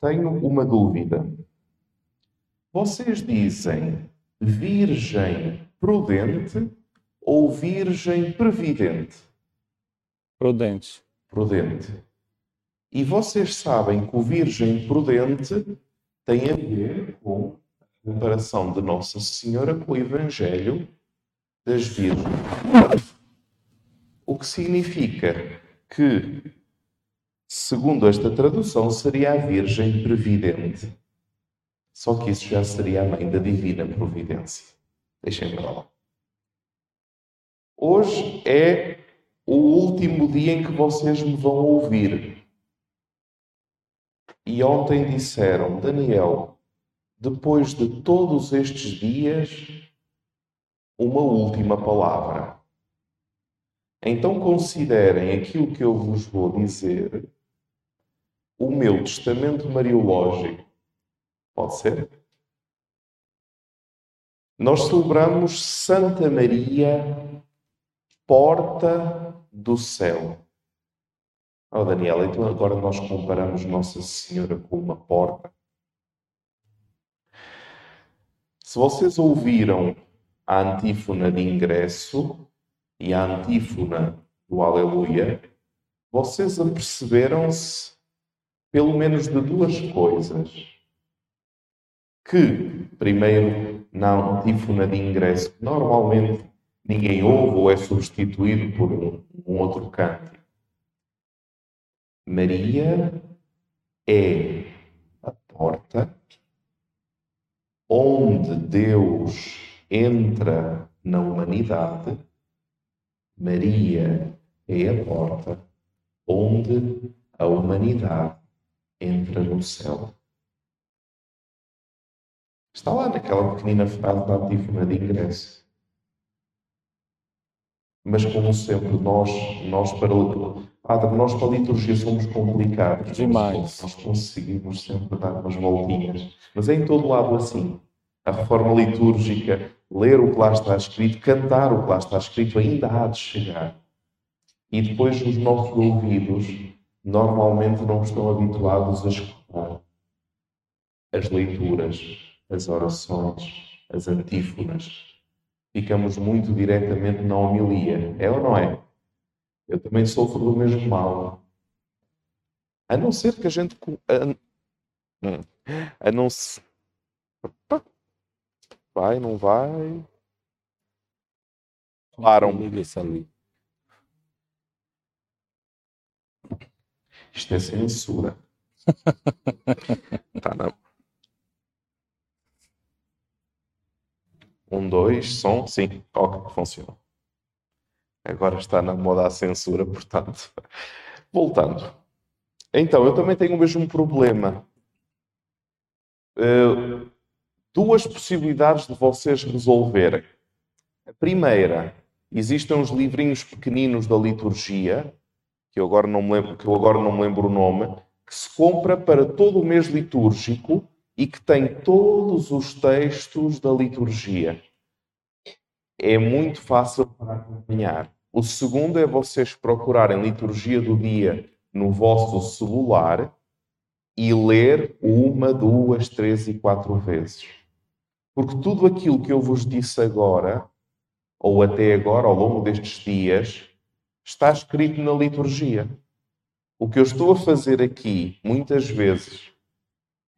tenho uma dúvida. Vocês dizem virgem prudente ou virgem previdente? Prudente. Prudente. E vocês sabem que o virgem prudente tem a ver com a comparação de Nossa Senhora com o Evangelho das Virgens. O que significa que, segundo esta tradução, seria a Virgem Previdente. Só que isso já seria a mãe da Divina Providência. Deixem para lá. Hoje é o último dia em que vocês me vão ouvir. E ontem disseram, Daniel, depois de todos estes dias, uma última palavra. Então considerem aquilo que eu vos vou dizer o meu testamento mariológico. Pode ser? Nós celebramos Santa Maria, porta do céu. Oh, Daniela, então agora nós comparamos Nossa Senhora com uma porta. Se vocês ouviram a antífona de ingresso e a antífona do Aleluia, vocês aperceberam-se pelo menos de duas coisas. Que, primeiro, na antífona de ingresso, normalmente ninguém ouve ou é substituído por um, um outro cântico. Maria é a porta onde Deus entra na humanidade. Maria é a porta onde a humanidade entra no céu. Está lá naquela pequenina frase da antífona de ingresso. Mas como sempre, nós, nós para Padre, nós para a liturgia somos complicados. Demais. Nós conseguimos sempre dar umas voltinhas. Mas é em todo lado assim. A reforma litúrgica, ler o que lá está escrito, cantar o que lá está escrito, ainda há de chegar. E depois os nossos ouvidos normalmente não estão habituados a escutar as leituras, as orações, as antífonas. Ficamos muito diretamente na homilia. É ou não é? Eu também sofro do mesmo mal. A não ser que a gente. A, a não se. Vai, não vai. Param. Isto é censura. tá na. Um, dois, som, sim, ok, funciona. Agora está na moda a censura, portanto. Voltando. Então, eu também tenho o mesmo problema. Uh, duas possibilidades de vocês resolverem. A primeira, existem uns livrinhos pequeninos da liturgia, eu agora não me lembro, que eu agora não me lembro o nome, que se compra para todo o mês litúrgico e que tem todos os textos da liturgia é muito fácil para acompanhar. O segundo é vocês procurarem liturgia do dia no vosso celular e ler uma, duas, três e quatro vezes. Porque tudo aquilo que eu vos disse agora, ou até agora, ao longo destes dias, está escrito na liturgia. O que eu estou a fazer aqui, muitas vezes,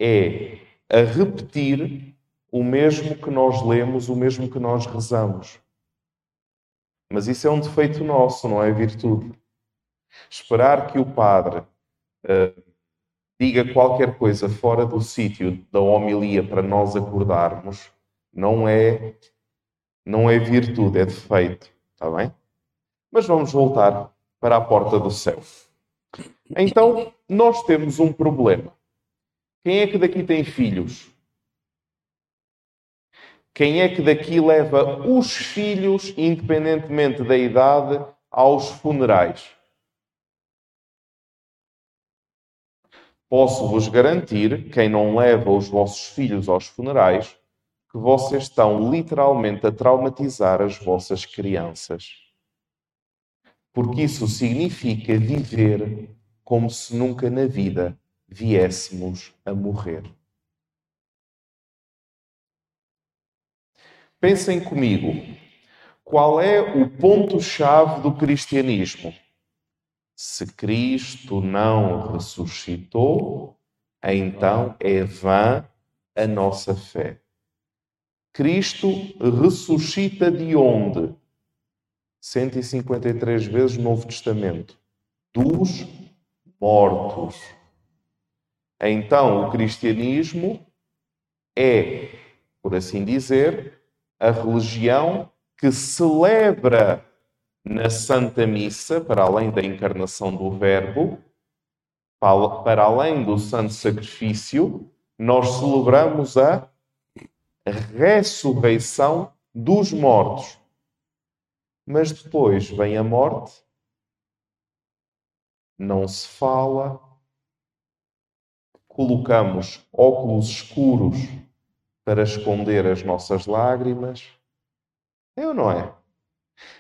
é a repetir o mesmo que nós lemos, o mesmo que nós rezamos. Mas isso é um defeito nosso, não é virtude. Esperar que o padre uh, diga qualquer coisa fora do sítio da homilia para nós acordarmos não é não é virtude, é defeito, está bem? Mas vamos voltar para a porta do céu. Então, nós temos um problema. Quem é que daqui tem filhos? Quem é que daqui leva os filhos, independentemente da idade, aos funerais? Posso-vos garantir, quem não leva os vossos filhos aos funerais, que vocês estão literalmente a traumatizar as vossas crianças. Porque isso significa viver como se nunca na vida viéssemos a morrer. Pensem comigo, qual é o ponto-chave do cristianismo? Se Cristo não ressuscitou, então é vã a nossa fé. Cristo ressuscita de onde? 153 vezes no Novo Testamento. Dos mortos. Então, o cristianismo é, por assim dizer, a religião que celebra na Santa Missa, para além da encarnação do Verbo, para além do santo sacrifício, nós celebramos a ressurreição dos mortos. Mas depois vem a morte, não se fala, colocamos óculos escuros para esconder as nossas lágrimas. É ou não é?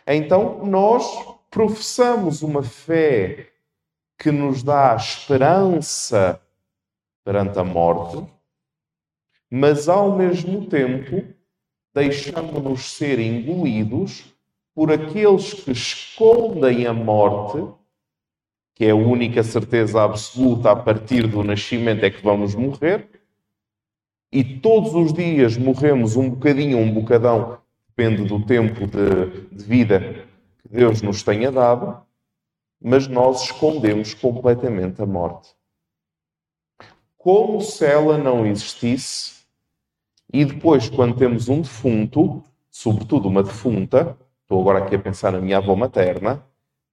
Então nós professamos uma fé que nos dá esperança perante a morte, mas ao mesmo tempo deixamos-nos ser engolidos por aqueles que escondem a morte, que é a única certeza absoluta a partir do nascimento é que vamos morrer, e todos os dias morremos um bocadinho, um bocadão, depende do tempo de, de vida que Deus nos tenha dado, mas nós escondemos completamente a morte. Como se ela não existisse, e depois, quando temos um defunto, sobretudo uma defunta, estou agora aqui a pensar na minha avó materna,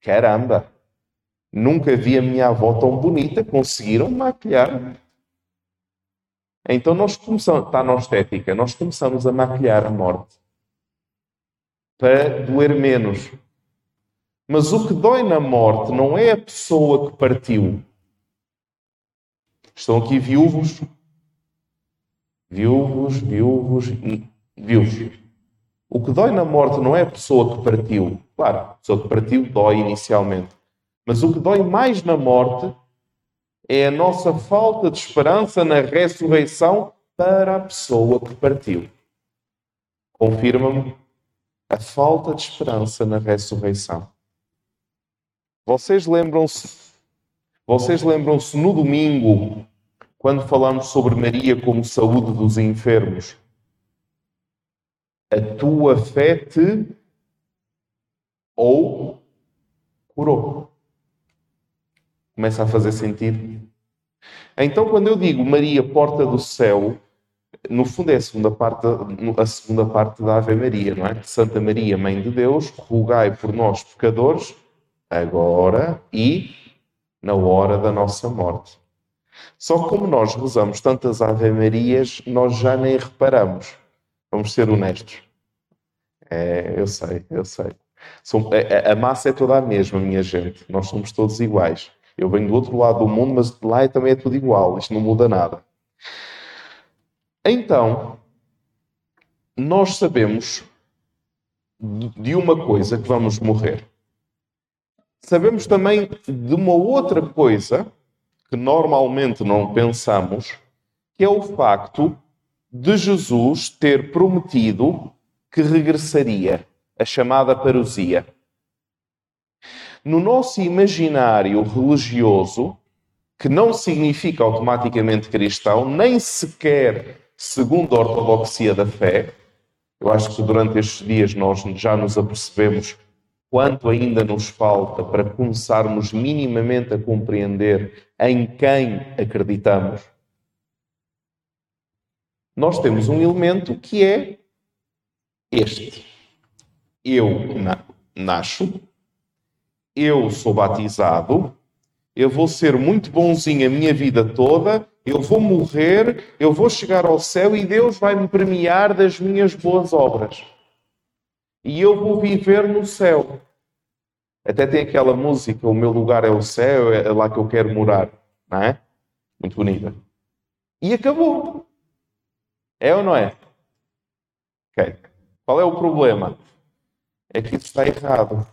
caramba, nunca vi a minha avó tão bonita, conseguiram maquilhar então nós começamos, está na estética, nós começamos a maquilhar a morte para doer menos. Mas o que dói na morte não é a pessoa que partiu. Estão aqui viúvos, viúvos, viúvos e viúvos. O que dói na morte não é a pessoa que partiu. Claro, a pessoa que partiu dói inicialmente. Mas o que dói mais na morte é a nossa falta de esperança na ressurreição para a pessoa que partiu. Confirma-me a falta de esperança na ressurreição. Vocês lembram-se vocês lembram-se no domingo, quando falamos sobre Maria como saúde dos enfermos? A tua fé te ou curou começa a fazer sentido. Então, quando eu digo Maria, porta do céu, no fundo é a segunda parte, a segunda parte da Ave Maria, não é? Santa Maria, Mãe de Deus, rogai por nós pecadores, agora e na hora da nossa morte. Só como nós rezamos tantas Ave Marias, nós já nem reparamos. Vamos ser honestos. É, eu sei, eu sei. a, a massa é toda a mesma, minha gente. Nós somos todos iguais. Eu venho do outro lado do mundo, mas lá também é tudo igual. Isto não muda nada. Então, nós sabemos de uma coisa que vamos morrer. Sabemos também de uma outra coisa que normalmente não pensamos, que é o facto de Jesus ter prometido que regressaria, a chamada parousia no nosso imaginário religioso, que não significa automaticamente cristão, nem sequer segundo a ortodoxia da fé, eu acho que durante estes dias nós já nos apercebemos quanto ainda nos falta para começarmos minimamente a compreender em quem acreditamos. Nós temos um elemento que é este. Eu nasço, eu sou batizado, eu vou ser muito bonzinho a minha vida toda, eu vou morrer, eu vou chegar ao céu e Deus vai me premiar das minhas boas obras. E eu vou viver no céu. Até tem aquela música, o meu lugar é o céu, é lá que eu quero morar. Não é? Muito bonita. E acabou. É ou não é? Ok. Qual é o problema? É que isso está errado.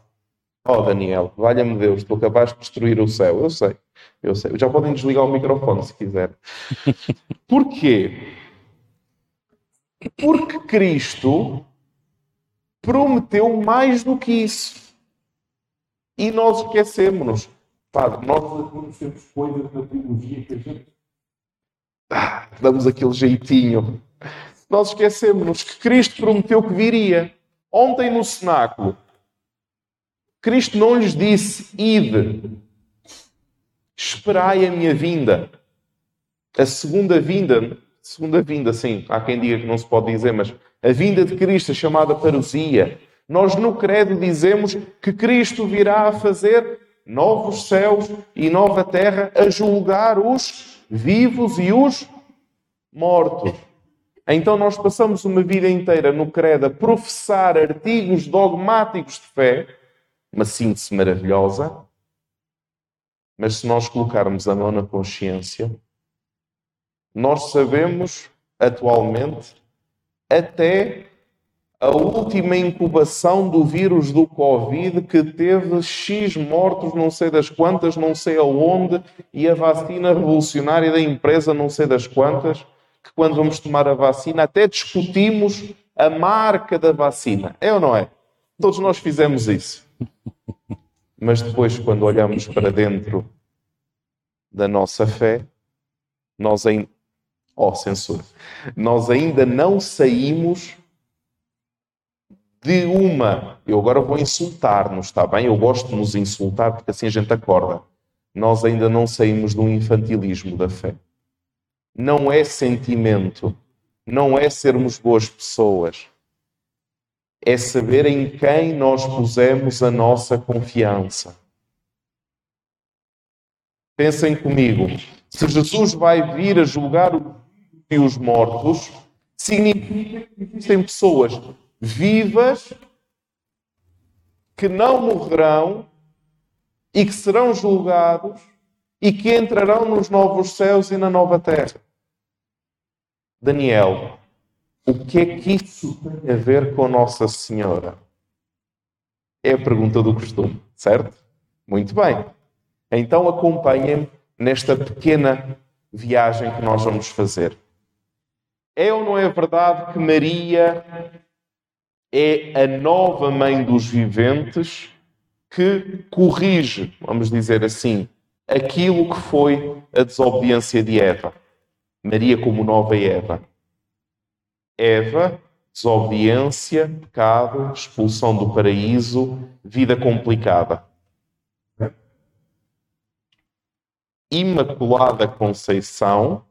Oh, Daniel, valha-me Deus, tu acabaste de destruir o céu. Eu sei, eu sei. Já podem desligar o microfone se quiser. Porquê? Porque Cristo prometeu mais do que isso. E nós esquecemos-nos. Padre, nós conhecemos coisas da teologia que a gente. Ah, damos aquele jeitinho. Nós esquecemos-nos que Cristo prometeu que viria. Ontem no cenáculo, Cristo não lhes disse: ide, esperai a minha vinda. A segunda vinda, segunda vinda, sim, há quem diga que não se pode dizer, mas a vinda de Cristo chamada parousia. Nós no credo dizemos que Cristo virá a fazer novos céus e nova terra, a julgar os vivos e os mortos. Então nós passamos uma vida inteira no credo a professar artigos dogmáticos de fé, uma síntese maravilhosa, mas se nós colocarmos a mão na consciência, nós sabemos atualmente até a última incubação do vírus do Covid que teve X mortos, não sei das quantas, não sei aonde, e a vacina revolucionária da empresa, não sei das quantas, que quando vamos tomar a vacina até discutimos a marca da vacina. É ou não é? Todos nós fizemos isso. Mas depois, quando olhamos para dentro da nossa fé, nós ainda. Oh, censura! Nós ainda não saímos de uma. Eu agora vou insultar-nos, está bem? Eu gosto de nos insultar porque assim a gente acorda. Nós ainda não saímos do infantilismo da fé. Não é sentimento, não é sermos boas pessoas é saber em quem nós pusemos a nossa confiança. Pensem comigo, se Jesus vai vir a julgar os mortos, significa que existem pessoas vivas que não morrerão e que serão julgados e que entrarão nos novos céus e na nova terra. Daniel, o que é que isso tem a ver com Nossa Senhora? É a pergunta do costume, certo? Muito bem. Então acompanhem-me nesta pequena viagem que nós vamos fazer. É ou não é verdade que Maria é a nova mãe dos viventes que corrige, vamos dizer assim, aquilo que foi a desobediência de Eva? Maria como nova Eva. Eva, desobediência, pecado, expulsão do paraíso, vida complicada. Imaculada Conceição,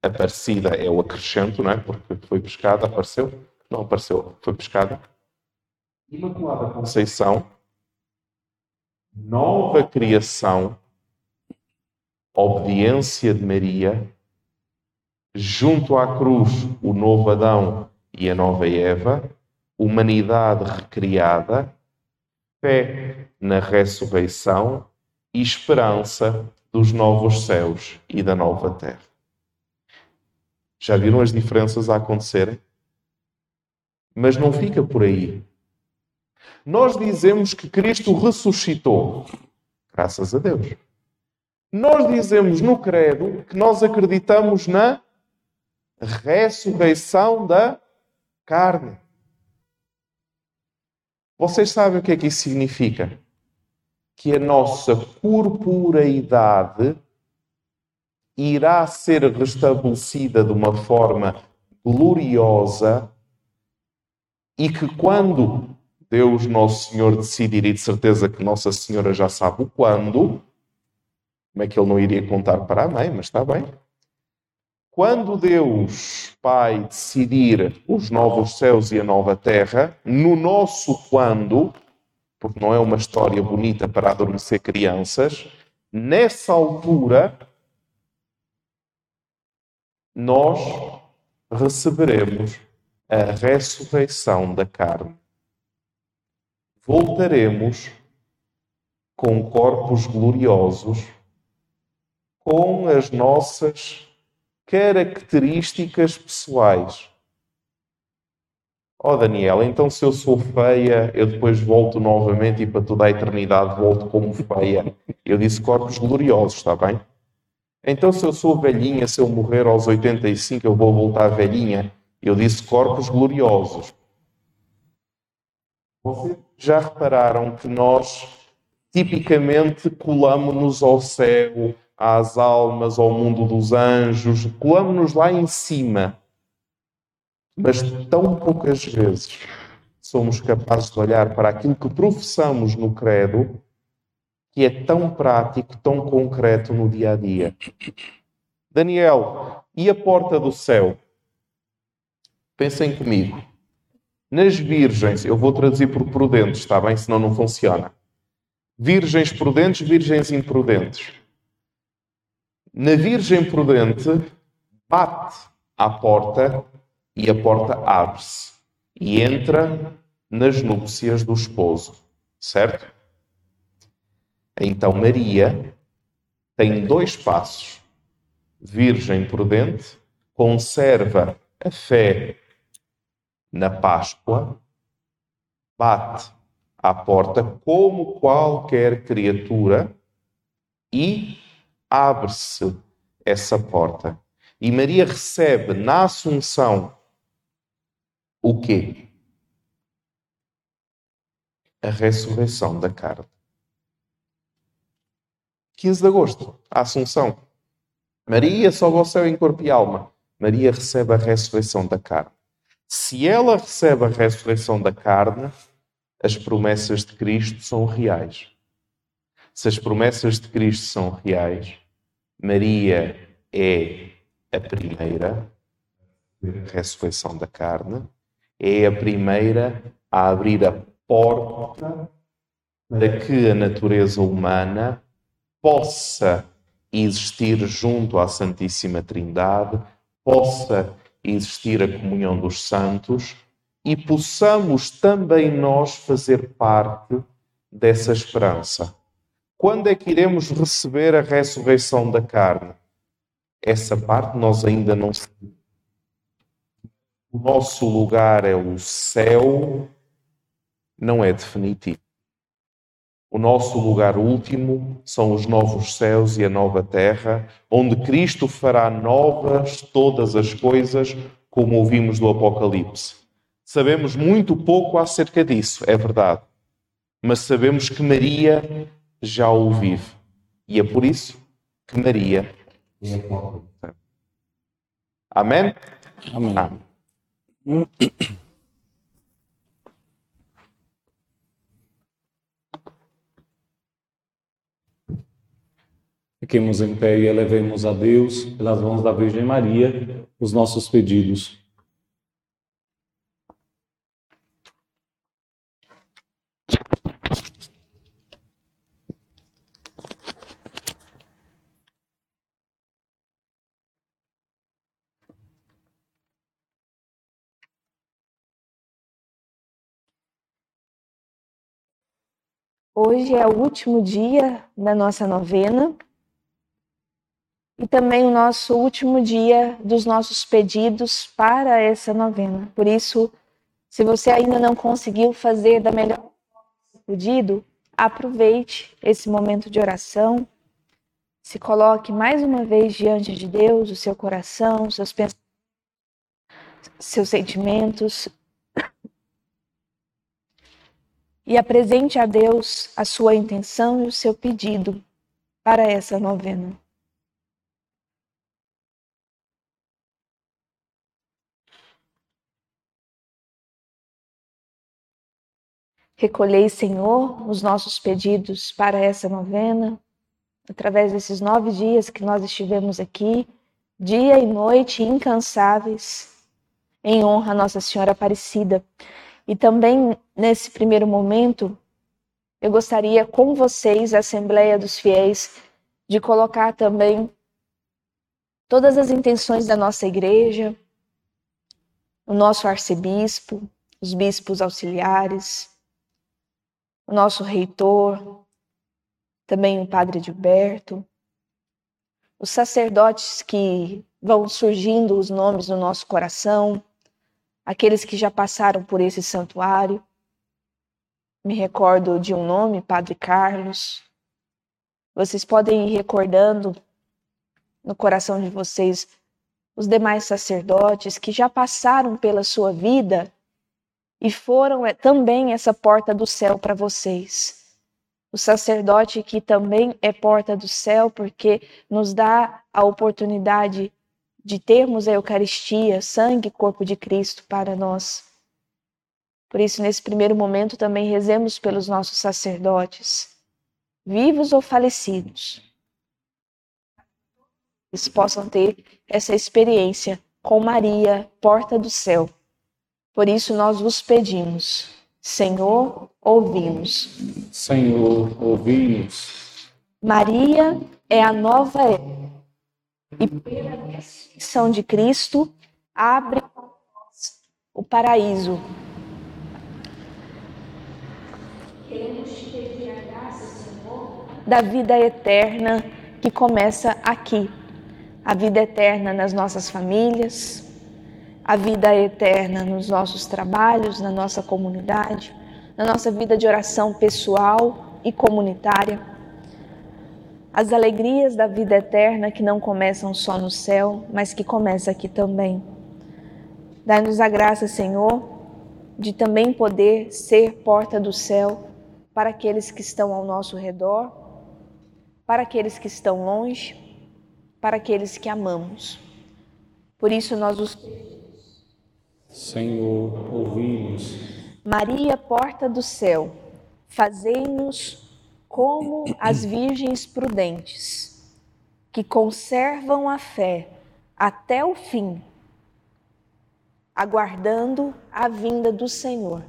Aparecida é o acrescento, não é? Porque foi pescada, apareceu? Não apareceu, foi pescada. Imaculada Conceição, nova criação, obediência de Maria, junto à cruz, o novo Adão e a nova Eva, humanidade recriada, fé na ressurreição e esperança dos novos céus e da nova terra. Já viram as diferenças a acontecerem? Mas não fica por aí. Nós dizemos que Cristo ressuscitou. Graças a Deus. Nós dizemos no credo que nós acreditamos na ressurreição da carne. Vocês sabem o que é que isso significa? Que a nossa corporeidade irá ser restabelecida de uma forma gloriosa e que quando Deus Nosso Senhor decidir, e de certeza que Nossa Senhora já sabe o quando, como é que ele não iria contar para a mãe, mas está bem. Quando Deus Pai decidir os novos céus e a nova terra, no nosso quando, porque não é uma história bonita para adormecer crianças, nessa altura nós receberemos a ressurreição da carne. Voltaremos com corpos gloriosos, com as nossas características pessoais. Oh Daniel, então se eu sou feia, eu depois volto novamente e para toda a eternidade volto como feia. Eu disse corpos gloriosos, está bem? Então se eu sou velhinha, se eu morrer aos 85, eu vou voltar velhinha. Eu disse corpos gloriosos. Vocês já repararam que nós tipicamente colamos-nos ao céu, às almas, ao mundo dos anjos, colamos-nos lá em cima mas tão poucas vezes somos capazes de olhar para aquilo que professamos no credo, que é tão prático, tão concreto no dia a dia. Daniel, e a porta do céu? Pensem comigo. Nas virgens, eu vou traduzir por prudentes, está bem? Senão não funciona. Virgens prudentes, virgens imprudentes. Na virgem prudente, bate à porta e a porta abre-se e entra nas núpcias do esposo, certo? Então Maria tem dois passos. Virgem prudente, conserva a fé na Páscoa, bate à porta como qualquer criatura e abre-se essa porta. E Maria recebe na Assunção o quê? A ressurreição da carne. 15 de agosto, a Assunção. Maria sobe ao céu em corpo e alma. Maria recebe a ressurreição da carne. Se ela recebe a ressurreição da carne, as promessas de Cristo são reais. Se as promessas de Cristo são reais, Maria é a primeira ressurreição da carne é a primeira a abrir a porta para que a natureza humana possa existir junto à Santíssima Trindade, possa existir a comunhão dos santos e possamos também nós fazer parte dessa esperança. Quando é que iremos receber a ressurreição da carne? Essa parte nós ainda não sabemos o nosso lugar é o céu, não é definitivo. O nosso lugar último são os novos céus e a nova terra, onde Cristo fará novas todas as coisas, como ouvimos do Apocalipse. Sabemos muito pouco acerca disso, é verdade, mas sabemos que Maria já o vive. E é por isso que Maria é Amém? Amém. Amém. Fiquemos em pé e elevemos a Deus, pelas mãos da Virgem Maria, os nossos pedidos. Hoje é o último dia da nossa novena e também o nosso último dia dos nossos pedidos para essa novena. Por isso, se você ainda não conseguiu fazer da melhor pedido, aproveite esse momento de oração. Se coloque mais uma vez diante de Deus, o seu coração, seus pensamentos, seus sentimentos, e apresente a Deus a sua intenção e o seu pedido para essa novena. Recolhei, Senhor, os nossos pedidos para essa novena, através desses nove dias que nós estivemos aqui, dia e noite incansáveis, em honra a Nossa Senhora Aparecida. E também, nesse primeiro momento, eu gostaria com vocês, Assembleia dos Fiéis, de colocar também todas as intenções da nossa igreja, o nosso arcebispo, os bispos auxiliares, o nosso reitor, também o padre Gilberto, os sacerdotes que vão surgindo os nomes no nosso coração, aqueles que já passaram por esse santuário. Me recordo de um nome, Padre Carlos. Vocês podem ir recordando no coração de vocês os demais sacerdotes que já passaram pela sua vida e foram é, também essa porta do céu para vocês. O sacerdote que também é porta do céu porque nos dá a oportunidade de termos a Eucaristia, sangue e corpo de Cristo para nós. Por isso, nesse primeiro momento, também rezemos pelos nossos sacerdotes, vivos ou falecidos. Eles possam ter essa experiência com Maria, porta do céu. Por isso, nós vos pedimos, Senhor, ouvimos. Senhor, ouvimos. Maria é a nova era e pela ressurreição de Cristo abre o paraíso. Queremos te pedir a graça, Senhor, da vida eterna que começa aqui. A vida eterna nas nossas famílias, a vida eterna nos nossos trabalhos, na nossa comunidade, na nossa vida de oração pessoal e comunitária as alegrias da vida eterna que não começam só no céu, mas que começam aqui também. Dai-nos a graça, Senhor, de também poder ser porta do céu para aqueles que estão ao nosso redor, para aqueles que estão longe, para aqueles que amamos. Por isso nós os Senhor, ouvimos. Maria, porta do céu, fazei-nos como as virgens prudentes, que conservam a fé até o fim, aguardando a vinda do Senhor.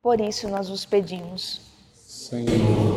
Por isso nós os pedimos. Senhor